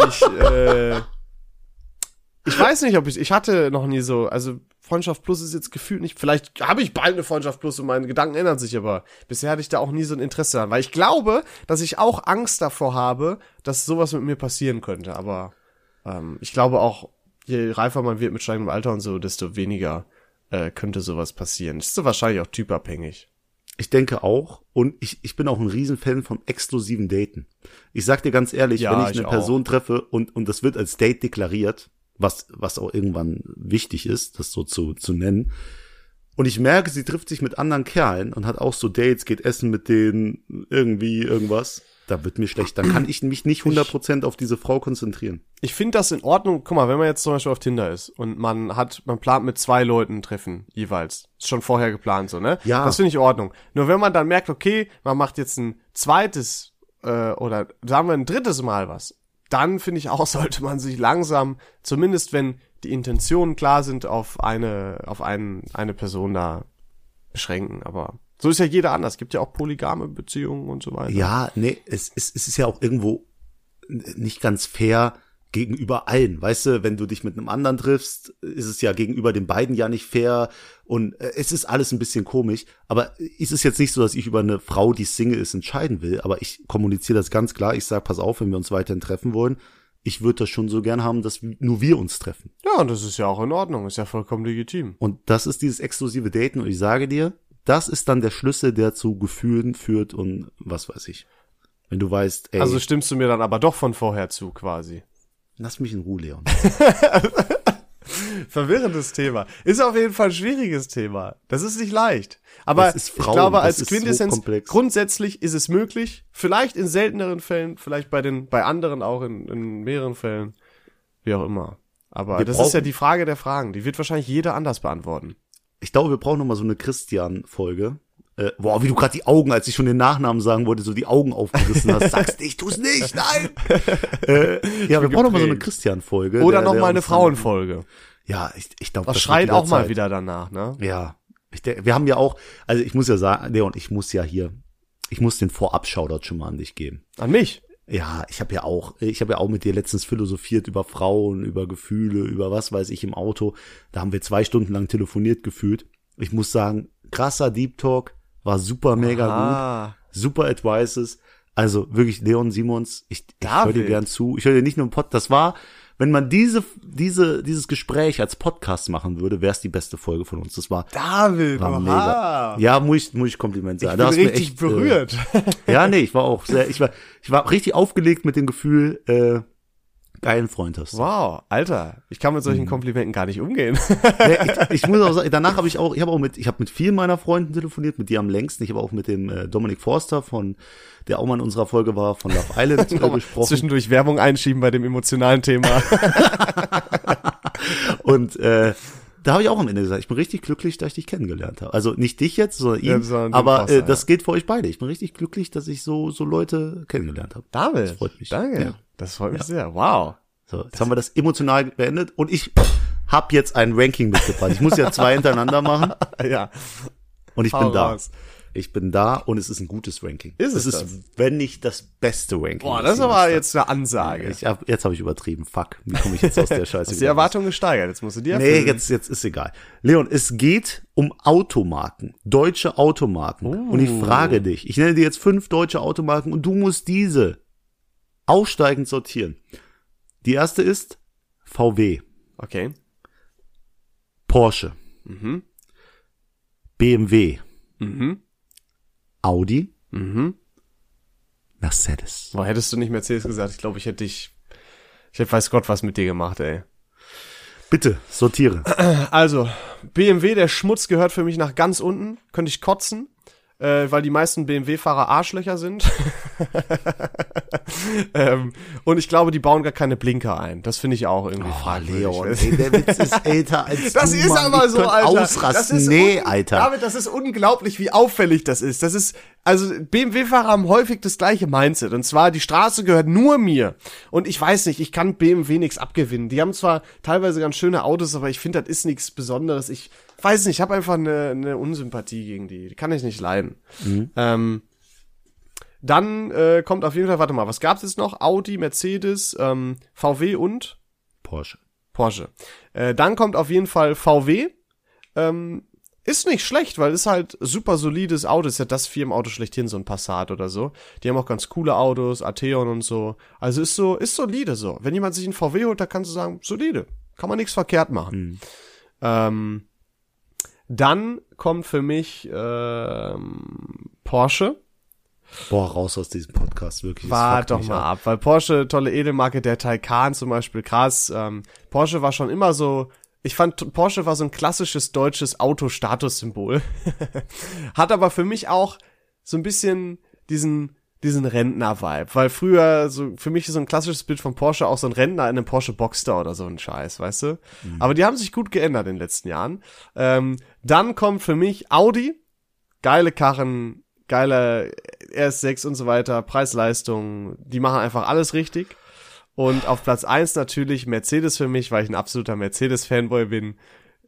ich, äh, ich weiß nicht, ob ich, ich hatte noch nie so, also Freundschaft Plus ist jetzt gefühlt nicht, vielleicht habe ich bald eine Freundschaft Plus und meine Gedanken ändern sich, aber bisher hatte ich da auch nie so ein Interesse daran, weil ich glaube, dass ich auch Angst davor habe, dass sowas mit mir passieren könnte, aber ähm, ich glaube auch, je reifer man wird mit steigendem Alter und so, desto weniger äh, könnte sowas passieren. ist so wahrscheinlich auch typabhängig. Ich denke auch. Und ich, ich bin auch ein Riesenfan vom exklusiven Daten. Ich sag dir ganz ehrlich, ja, wenn ich, ich eine auch. Person treffe und, und das wird als Date deklariert, was, was auch irgendwann wichtig ist, das so zu, zu nennen. Und ich merke, sie trifft sich mit anderen Kerlen und hat auch so Dates, geht essen mit denen, irgendwie irgendwas. Da wird mir schlecht. Dann kann ich mich nicht 100% auf diese Frau konzentrieren. Ich finde das in Ordnung. Guck mal, wenn man jetzt zum Beispiel auf Tinder ist und man hat, man plant mit zwei Leuten treffen, jeweils. Ist schon vorher geplant, so, ne? Ja. Das finde ich in Ordnung. Nur wenn man dann merkt, okay, man macht jetzt ein zweites, äh, oder sagen wir ein drittes Mal was dann finde ich auch, *laughs* sollte man sich langsam, zumindest wenn die Intentionen klar sind, auf eine, auf einen, eine Person da beschränken. Aber so ist ja jeder anders. Es gibt ja auch polygame Beziehungen und so weiter. Ja, nee, es, es, es ist ja auch irgendwo nicht ganz fair, gegenüber allen. Weißt du, wenn du dich mit einem anderen triffst, ist es ja gegenüber den beiden ja nicht fair und äh, es ist alles ein bisschen komisch. Aber ist es jetzt nicht so, dass ich über eine Frau, die Single ist, entscheiden will, aber ich kommuniziere das ganz klar. Ich sag, pass auf, wenn wir uns weiterhin treffen wollen, ich würde das schon so gern haben, dass nur wir uns treffen. Ja, und das ist ja auch in Ordnung, ist ja vollkommen legitim. Und das ist dieses exklusive Daten und ich sage dir, das ist dann der Schlüssel, der zu Gefühlen führt und was weiß ich. Wenn du weißt, ey. Also stimmst du mir dann aber doch von vorher zu, quasi. Lass mich in Ruhe, Leon. *laughs* Verwirrendes Thema. Ist auf jeden Fall ein schwieriges Thema. Das ist nicht leicht. Aber ich glaube, als Quintessenz, so grundsätzlich ist es möglich. Vielleicht in selteneren Fällen, vielleicht bei den, bei anderen auch in, in mehreren Fällen. Wie auch immer. Aber wir das ist ja die Frage der Fragen. Die wird wahrscheinlich jeder anders beantworten. Ich glaube, wir brauchen noch mal so eine Christian-Folge. Äh, boah, wie du gerade die Augen, als ich schon den Nachnamen sagen wollte, so die Augen aufgerissen hast. Sagst ich tu's nicht, nein. *laughs* äh, ja, wir brauchen noch mal so eine Christian-Folge. Oder der, noch mal eine Frauenfolge. Ja, ich, ich glaube, das, das schreit auch Zeit. mal wieder danach, ne? Ja, Ich, der, wir haben ja auch, also ich muss ja sagen, Leon, ich muss ja hier, ich muss den Vorab-Shoutout schon mal an dich geben. An mich? Ja, ich habe ja auch, ich habe ja auch mit dir letztens philosophiert über Frauen, über Gefühle, über was weiß ich im Auto. Da haben wir zwei Stunden lang telefoniert gefühlt. Ich muss sagen, krasser Deep Talk, war super mega Ah. gut, super Advices. Also wirklich Leon Simons, ich, ich höre dir gern zu. Ich höre dir nicht nur im Pod, das war, wenn man diese, diese, dieses Gespräch als Podcast machen würde, wäre es die beste Folge von uns. Das war, David, war mega. Ja, muss ich, muss ich Kompliment sagen. Ich Da bin mir richtig echt, berührt. Äh, ja, nee, ich war auch sehr, ich war, ich war richtig aufgelegt mit dem Gefühl, äh, geilen Freund hast wow, Alter, ich kann mit solchen Mhm. Komplimenten gar nicht umgehen. Nee, ich, *laughs* ich muss auch sagen, danach habe ich auch, ich habe auch mit, ich habe mit vielen meiner Freunden telefoniert, mit dir am längsten. Ich habe auch mit dem äh, Dominik Forster von, der auch mal in unserer Folge war, von Love Island äh, *laughs* gesprochen. Zwischendurch Werbung einschieben bei dem emotionalen Thema. *laughs* Und äh, da habe ich auch am Ende gesagt, ich bin richtig glücklich, dass ich dich kennengelernt habe. Also nicht dich jetzt, sondern ihn, Ja, sondern aber Forster, äh, das geht für euch beide. Ich bin richtig glücklich, dass ich so so Leute kennengelernt habe. David, Das freut mich. danke. Ja. Das freut mich sehr. Wow. So, jetzt haben wir das emotional beendet und ich habe jetzt ein Ranking mitgebracht. Ich muss ja zwei *laughs* hintereinander machen Ja. und ich Hau bin da. Ich bin da und es ist ein gutes Ranking. Ist es ist, das? wenn nicht das beste Ranking. Boah, das ist aber jetzt eine Ansage. Ich hab, jetzt habe ich übertrieben. Fuck. Wie komme ich jetzt aus der *laughs* Scheiße? Hast die? Erwartung gesteigert. Jetzt musst du dir Nee, jetzt, jetzt ist egal. Leon, es geht um Automarken, deutsche Automarken. Oh. Und ich frage dich, ich nenne dir jetzt fünf deutsche Automarken und du musst diese aussteigend sortieren. Die erste ist VW, Okay. Porsche, Mhm. BMW, Mhm. Audi, Mhm. Mercedes. Boah, hättest du nicht Mercedes gesagt, ich glaube, ich hätte dich, ich hätte weiß Gott was mit dir gemacht, ey. Bitte, sortiere. Also, BMW, der Schmutz gehört für mich nach ganz unten. Könnte ich kotzen, äh, weil die meisten BMW-Fahrer Arschlöcher sind. *laughs* ähm, und ich glaube, die bauen gar keine Blinker ein. Das finde ich auch irgendwie Oh, fragwürdig. Leon, *laughs* ey, der Witz ist älter als *laughs* Das du, ist Mann. aber ich so, Alter. ausrasten. Das ist nee, Alter. David, das ist unglaublich, wie auffällig das ist. Das ist, also BMW-Fahrer haben häufig das gleiche Mindset. Und zwar, die Straße gehört nur mir. Und ich weiß nicht, ich kann BMW nichts abgewinnen. Die haben zwar teilweise ganz schöne Autos, aber ich finde, das ist nichts Besonderes. Ich weiß nicht, ich habe einfach eine, eine Unsympathie gegen die. Die kann ich nicht leiden. Ähm, dann äh, kommt auf jeden Fall, warte mal, was gab's jetzt noch? Audi, Mercedes, ähm, VW und Porsche. Porsche. Äh, dann kommt auf jeden Fall VW. Ähm, ist nicht schlecht, weil ist halt super solides Auto. Ist ja das Firmenauto schlechthin, so ein Passat oder so. Die haben auch ganz coole Autos, Atheon und so. Also ist so, ist solide so. Wenn jemand sich einen VW holt, da kannst du sagen, solide. Kann man nichts verkehrt machen. Ähm, dann kommt für mich ähm, Porsche. Boah, raus aus diesem Podcast, wirklich. Wart doch mal ab. ab, weil Porsche, tolle Edelmarke, der Taycan zum Beispiel, krass. Ähm, Porsche war schon immer so, ich fand, Porsche war so ein klassisches deutsches Autostatussymbol. *laughs* Hat aber für mich auch so ein bisschen diesen, diesen Rentner-Vibe, weil früher so, für mich ist so ein klassisches Bild von Porsche auch so ein Rentner in einem Porsche Boxster oder so ein Scheiß, weißt du? Aber die haben sich gut geändert in den letzten Jahren. Ähm, dann kommt für mich Audi, geile Karren, geile RS6 und so weiter, Preis-Leistung, die machen einfach alles richtig. Und auf Platz eins natürlich Mercedes für mich, weil ich ein absoluter Mercedes-Fanboy bin.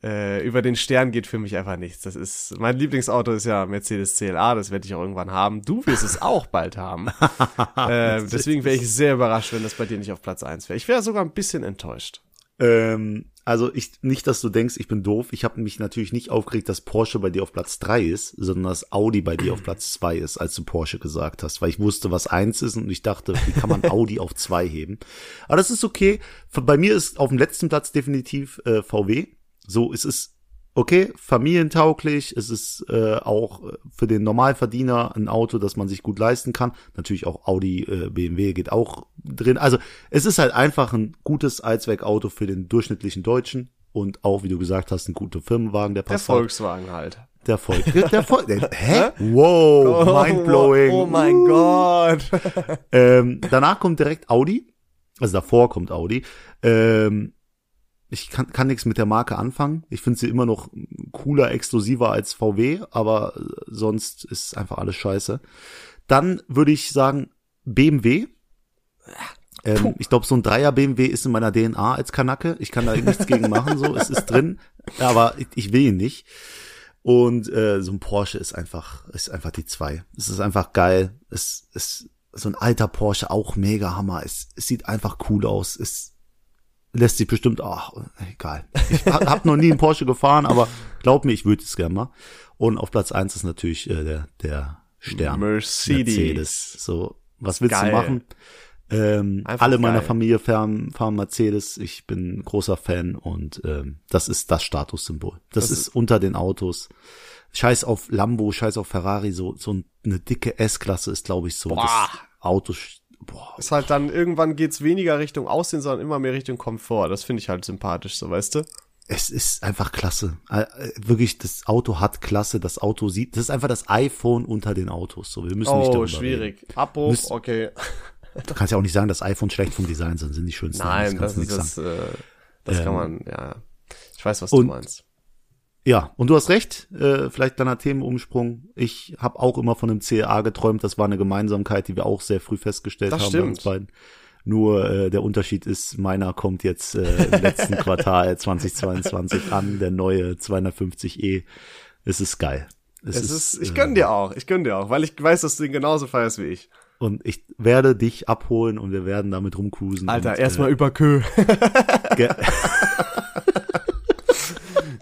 Äh, über den Stern geht für mich einfach nichts. Das ist, mein Lieblingsauto ist ja Mercedes CLA, das werde ich auch irgendwann haben. Du wirst es auch bald haben. *laughs* äh, deswegen wäre ich sehr überrascht, wenn das bei dir nicht auf Platz eins wäre. Ich wäre sogar ein bisschen enttäuscht. Ähm, also ich nicht, dass du denkst, ich bin doof. Ich habe mich natürlich nicht aufgeregt, dass Porsche bei dir auf Platz drei ist, sondern dass Audi bei dir auf Platz zwei ist, als du Porsche gesagt hast, weil ich wusste, was eins ist und ich dachte, wie kann man Audi auf zwei heben? Aber das ist okay. Bei mir ist auf dem letzten Platz definitiv äh, VW. So, es ist okay, familientauglich, es ist äh, auch für den Normalverdiener ein Auto, das man sich gut leisten kann. Natürlich auch Audi, äh, BMW geht auch drin. Also es ist halt einfach ein gutes Allzweckauto für den durchschnittlichen Deutschen und auch, wie du gesagt hast, ein guter Firmenwagen, der Der passt. halt. Volkswagen halt. Der Volk. Der Volk. *laughs* Hä? Wow, mindblowing. Oh, oh mein Gott. Ähm, danach kommt direkt Audi. Also davor kommt Audi. Ähm, ich kann, kann nichts mit der Marke anfangen. Ich finde sie immer noch cooler, exklusiver als VW, aber äh, sonst ist einfach alles scheiße. Dann würde ich sagen BMW. Ähm, ich glaube, so ein Dreier BMW ist in meiner DNA als Kanacke. Ich kann da nichts gegen machen, so. Es ist drin, aber ich, ich will ihn nicht. Und äh, so ein Porsche ist einfach, ist einfach die zwei. Es ist einfach geil. Es ist so ein alter Porsche, auch mega Hammer. Es, es sieht einfach cool aus. Es lässt sich bestimmt, ach, egal. Ich hab, noch nie einen Porsche gefahren, aber glaub mir, ich würde es gerne mal. Und auf Platz eins ist natürlich äh, der, der Stern. Mercedes. Mercedes. So, was willst Geil. du machen? Ähm, Einfach alle meiner geil. Familie fahren, fahren Mercedes. Ich bin ein großer Fan und ähm, das ist das Statussymbol. Das, Das ist unter den Autos. Scheiß auf Lambo, scheiß auf Ferrari, so so eine dicke S-Klasse ist, glaube ich, so Boah. das Auto. Boah, Ist halt dann, irgendwann geht's weniger Richtung Aussehen, sondern immer mehr Richtung Komfort. Das finde ich halt sympathisch, so weißt du? es ist einfach klasse. Äh, wirklich, das Auto hat Klasse. Das Auto sieht, das ist einfach das iPhone unter den Autos. So, wir müssen nicht Oh, darüber schwierig. Abbruch, Müsst- okay. Reden. *laughs* Du kannst ja auch nicht sagen, dass iPhone schlecht vom Design sind, sind die schönsten. Nein, das du ist nicht das, äh, das kann Ähm, man, ja. Ich weiß, was und- du meinst. Ja, und du hast recht, äh, vielleicht kleiner Themenumsprung. Ich habe auch immer von einem CA geträumt, das war eine Gemeinsamkeit, die wir auch sehr früh festgestellt Das haben bei uns stimmt. beiden. Nur äh, der Unterschied ist, meiner kommt jetzt äh, im letzten *laughs* Quartal 2022 an, der neue 250e. Es ist geil. Es ist, ich äh, gönn dir auch, ich gönn dir auch, weil ich weiß, dass du ihn genauso feierst wie ich. Und ich werde dich abholen und wir werden damit rumcruisen. Alter, erstmal über Kö. *laughs* *laughs*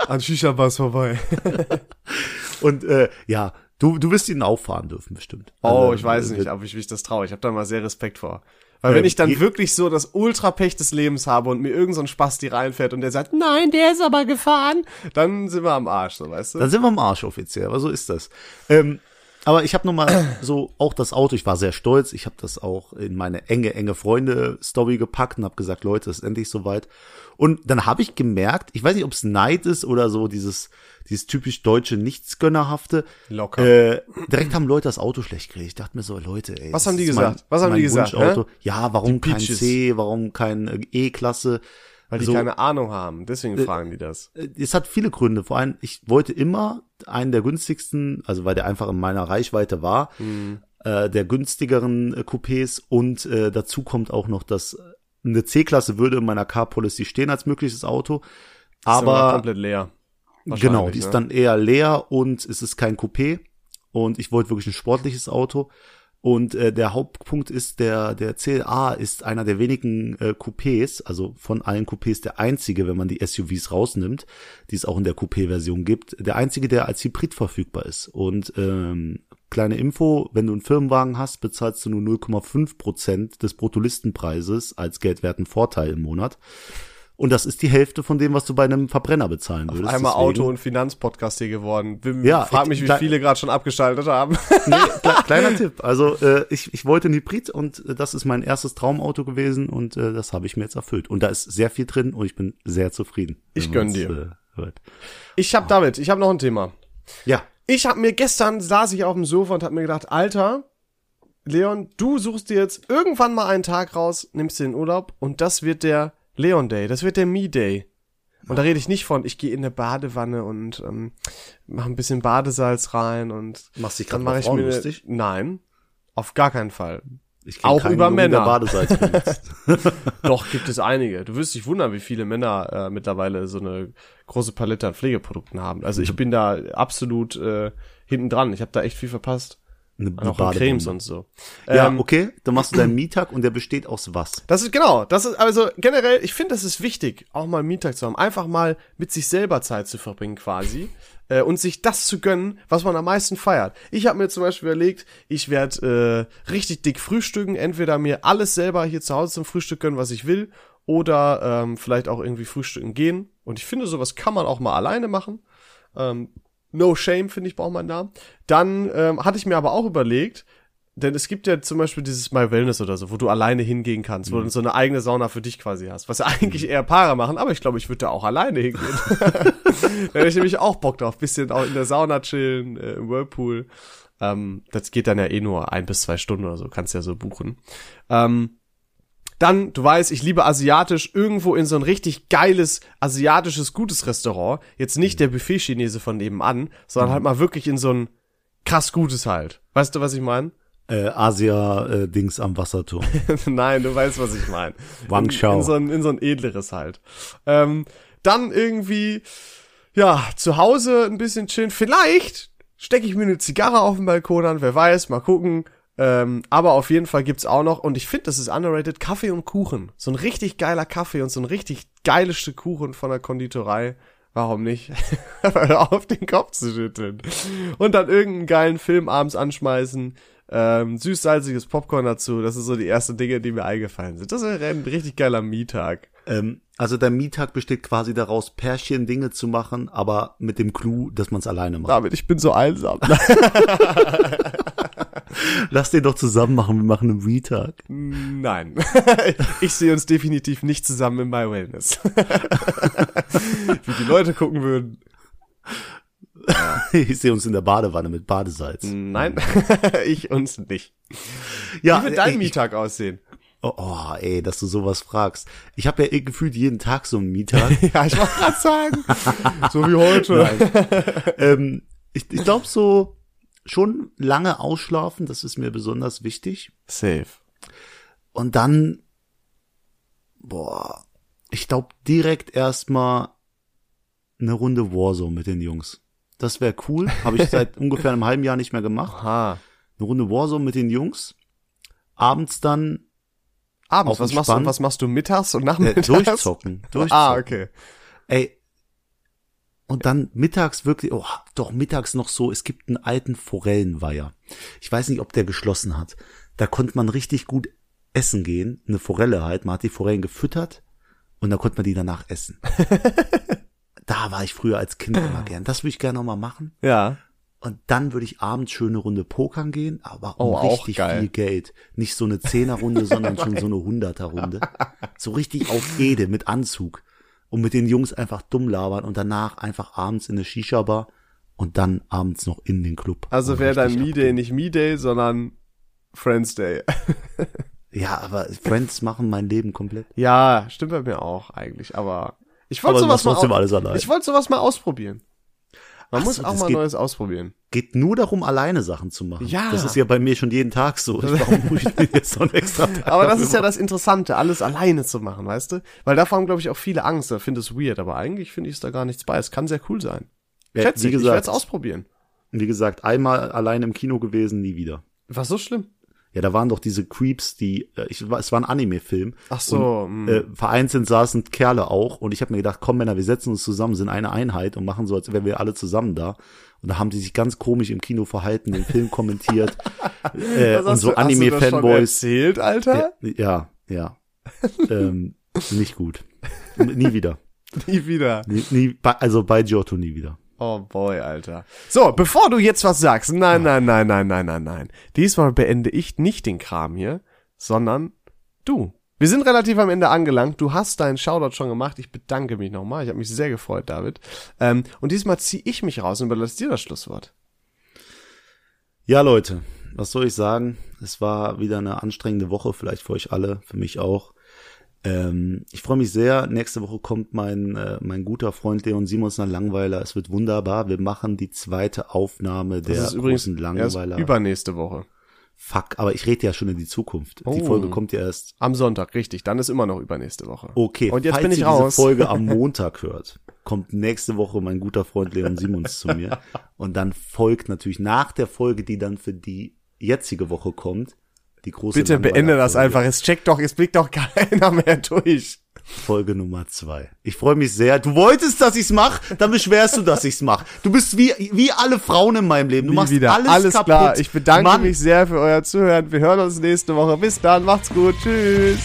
Äh, ge- An Shisha-Bars vorbei. *laughs* und äh, ja, du, du wirst ihn auch fahren dürfen, bestimmt. Oh, Also, ich weiß äh, nicht, ob ich mich das traue. Ich habe da mal sehr Respekt vor. Weil Ähm, wenn ich dann wirklich so das Ultrapech des Lebens habe und mir irgend so ein Spasti reinfährt und der sagt, nein, der ist aber gefahren, dann sind wir am Arsch, so weißt du? Dann sind wir am Arsch offiziell, aber so ist das. Ähm, aber ich habe noch mal *clears throat* so auch das Auto. Ich war sehr stolz. Ich habe das auch in meine enge, enge Freunde-Story gepackt und habe gesagt, Leute, es ist endlich soweit. Und dann habe ich gemerkt, ich weiß nicht, ob es Neid ist oder so dieses dieses typisch deutsche Nichtsgönnerhafte. Locker. Äh, direkt haben Leute das Auto schlecht gekriegt. Ich dachte mir so, Leute, ey. Was haben die gesagt? Was haben mein die gesagt? Ja, warum kein Peaches. C, warum kein äh, E-Klasse? Weil die so- keine Ahnung haben. Deswegen Äh, fragen die das. es hat viele Gründe. Vor allem, ich wollte immer einen der günstigsten, also weil der einfach in meiner Reichweite war, Mhm. äh, der günstigeren äh, Coupés und äh, dazu kommt auch noch, dass eine C-Klasse würde in meiner Car Policy stehen als mögliches Auto, Ist aber komplett leer. genau, die ist ne? dann eher leer und es ist kein Coupé und ich wollte wirklich ein sportliches Auto. Und äh, der Hauptpunkt ist, der, der CLA ist einer der wenigen äh, Coupés, also von allen Coupés der einzige, wenn man die SUVs rausnimmt, die es auch in der Coupé-Version gibt, der einzige, der als Hybrid verfügbar ist. Und ähm, kleine Info, wenn du einen Firmenwagen hast, bezahlst du nur 0,5 Prozent des Bruttolistenpreises als geldwerten Vorteil im Monat. Und das ist die Hälfte von dem, was du bei einem Verbrenner bezahlen würdest. Einmal Deswegen- Auto- und Finanzpodcast hier geworden. Wim, Ja, frag ich- mich, wie viele gerade schon abgeschaltet haben. nee, *laughs* kle kleiner Tipp. Also äh, ich, ich wollte ein Hybrid und äh, das ist mein erstes Traumauto gewesen und äh, das habe ich mir jetzt erfüllt. Und da ist sehr viel drin und ich bin sehr zufrieden. Ich gönn dir. Äh. Ich hab damit, ich habe noch ein Thema. Ja, Ich habe mir gestern saß ich auf dem Sofa und habe mir gedacht, Alter, Leon, du suchst dir jetzt irgendwann mal einen Tag raus, nimmst dir den Urlaub und das wird der Leon Day, das wird der Me Day. Und da rede ich nicht von, ich gehe in eine Badewanne und ähm, mache ein bisschen Badesalz rein und machst dich gerade ich Frauen mir lustig. nein, auf gar keinen Fall. Ich auch keinen, über Männer. Badesalz. *laughs* Doch gibt es einige. Du wirst dich wundern, wie viele Männer äh, mittlerweile so eine große Palette an Pflegeprodukten haben. Also ich bin da absolut äh, hinten dran. Ich habe da echt viel verpasst. Eine, eine Auch Cremes und so. Ja, Ähm, okay, dann machst du deinen *clears throat* Mietag und der besteht aus was? Das ist genau, das ist also generell, ich finde, das ist wichtig, auch mal einen Mittag zu haben, einfach mal mit sich selber Zeit zu verbringen quasi *laughs* äh, und sich das zu gönnen, was man am meisten feiert. Ich habe mir zum Beispiel überlegt, ich werde äh, richtig dick frühstücken, entweder mir alles selber hier zu Hause zum Frühstück gönnen, was ich will, oder ähm, vielleicht auch irgendwie frühstücken gehen. Und ich finde, sowas kann man auch mal alleine machen. Ähm, no shame, finde ich, braucht man da. Dann ähm, hatte ich mir aber auch überlegt, denn es gibt ja zum Beispiel dieses My Wellness oder so, wo du alleine hingehen kannst, wo du so eine eigene Sauna für dich quasi hast. Was ja eigentlich eher Paare machen, aber ich glaube, ich würde da auch alleine hingehen. *laughs* da hätte ich nämlich auch Bock drauf. Bisschen auch in der Sauna chillen, äh, im Whirlpool. Ähm, das geht dann ja eh nur ein bis zwei Stunden oder so, kannst ja so buchen. Ähm, dann, du weißt, ich liebe asiatisch, irgendwo in so ein richtig geiles, asiatisches, gutes Restaurant. Jetzt nicht der Buffet-Chinese von nebenan, sondern halt mal wirklich in so ein krass gutes halt. Weißt du, was ich meine? Äh, Asia-Dings am Wasserturm. *laughs* Nein, du weißt, was ich meine. Wang in, Chao. in, so ein, in so ein edleres halt. Ähm, dann irgendwie, Ja, zu Hause ein bisschen chillen. Vielleicht stecke ich mir eine Zigarre auf den Balkon an, wer weiß, mal gucken. Ähm, aber auf jeden Fall gibt's auch noch, und ich finde, das ist underrated, Kaffee und Kuchen. So ein richtig geiler Kaffee und so ein richtig geiles Stück Kuchen von der Konditorei. Warum nicht? *laughs* auf den Kopf zu schütteln. Und dann irgendeinen geilen Film abends anschmeißen. Ähm, süß-salziges Popcorn dazu. Das sind so die ersten Dinge, die mir eingefallen sind. Das wäre ein richtig geiler Mietag. Ähm, also der Mietag besteht quasi daraus, Pärchen Dinge zu machen, aber mit dem Clou, dass man es alleine macht. David, ich bin so einsam. *laughs* *laughs* Lass den doch zusammen machen, wir machen einen Mietag. Nein. *laughs* ich sehe uns definitiv nicht zusammen in My Wellness. *laughs* Wie die Leute gucken würden. *laughs* Ich sehe uns in der Badewanne mit Badesalz. Nein, ich uns nicht. Ja, Wie wird dein ey, Mietag aussehen? Oh, oh, ey, dass du sowas fragst. Ich habe ja eh gefühlt jeden Tag so einen Mietag. Ja, ich wollte gerade sagen. so wie heute. ähm, ich ich glaube so schon lange ausschlafen, das ist mir besonders wichtig. Safe. Und dann, boah, ich glaube direkt erstmal eine Runde Warzone mit den Jungs. Das wäre cool. Habe ich *laughs* seit ungefähr einem halben Jahr nicht mehr gemacht. Aha. Eine Runde Warzone mit den Jungs. Abends dann Abends, was machst du, was machst du mittags und äh, nachmittags? durchzocken. durchzocken. Ah, okay. Ey. Und dann mittags wirklich, oh, doch mittags noch so, es gibt einen alten Forellenweiher. Ich weiß nicht, ob der geschlossen hat. Da konnte man richtig gut essen gehen, eine Forelle halt, man hat die Forellen gefüttert und dann konnte man die danach essen. *laughs* da war ich früher als Kind immer gern. Das würde ich gerne nochmal machen. Ja. Und dann würde ich abends schöne Runde pokern gehen, aber um Oh, auch richtig viel Geld. Nicht so eine Zehnerrunde, sondern schon so eine *laughs* Hunderterrunde. So richtig auf Ede mit Anzug. Und mit den Jungs einfach dumm labern und danach einfach abends in eine Shisha-Bar und dann abends noch in den Club. Also wäre dein richtig Me-Day nicht Me-Day, sondern Friends Day. *laughs* Ja, aber Friends machen mein Leben komplett. ja, stimmt bei mir auch eigentlich, aber ich wollte sowas mal. Ich wollte sowas mal ausprobieren. Man Ach muss so, auch mal geht- Neues ausprobieren. Geht nur darum, alleine Sachen zu machen. Ja. Das ist ja bei mir schon jeden Tag so. Warum muss ich mir *laughs* jetzt so einen extra Tag Aber das ist ja das Interessante, alles alleine zu machen, weißt du? Weil davor haben, glaube ich, auch viele Angst. Da finde es weird, aber eigentlich finde ich es da gar nichts bei. Es kann sehr cool sein. Ja, Schätze wie ich, ich werde es ausprobieren. wie gesagt, einmal allein im Kino gewesen, nie wieder. War so schlimm? Ja, da waren doch diese Creeps, die, äh, ich, es war ein Anime-Film. Ach so, Und, mh. äh, vereinzelt saßen Kerle auch und ich habe mir gedacht, komm Männer, wir setzen uns zusammen, sind eine Einheit und machen so, als wären wir alle zusammen da. Und da haben die sich ganz komisch im Kino verhalten, den Film kommentiert *laughs* äh, und so Anime-Fanboys. erzählt, Alter? Ja, ja. ähm, nicht gut. Nie wieder. *laughs* Nie wieder. Nie, nie, also bei Giotto nie wieder. Oh boy, Alter. So, bevor du jetzt was sagst, nein, nein, nein, nein, nein, nein, nein. Diesmal beende ich nicht den Kram hier, sondern du. Wir sind relativ am Ende angelangt. Du hast deinen Shoutout schon gemacht. Ich bedanke mich nochmal. Ich habe mich sehr gefreut, David. Ähm, und diesmal ziehe ich mich raus und überlasse dir das Schlusswort. Ja, Leute, was soll ich sagen? Es war wieder eine anstrengende Woche, vielleicht für euch alle, für mich auch. Ähm, ich freue mich sehr. Nächste Woche kommt mein, äh, mein guter Freund Leon Simons nach Langweiler. Es wird wunderbar. Wir machen die zweite Aufnahme der Das ist übrigens großen erst Langweiler. übernächste Woche. Fuck, aber ich rede ja schon in die Zukunft. Die Oh. Folge kommt ja erst. Am Sonntag, richtig. Dann ist immer noch übernächste Woche. Okay, Und jetzt falls bin ich ihr raus. diese Folge am *laughs* Montag hört, kommt nächste Woche mein guter Freund Leon Simons zu mir. *laughs* Und dann folgt natürlich nach der Folge, die dann für die jetzige Woche kommt, die große Bitte beende das einfach. Es checkt doch, es blickt doch *laughs* keiner mehr durch. Folge Nummer zwei. Ich freue mich sehr. Du wolltest, dass ich's mach, dann beschwerst du, dass ich's mach. Du bist wie wie alle Frauen in meinem Leben. Du Nie machst wieder. alles, Alles kaputt. klar. Ich bedanke Mann, mich sehr für euer Zuhören. Wir hören uns nächste Woche. Bis dann. Macht's gut. Tschüss.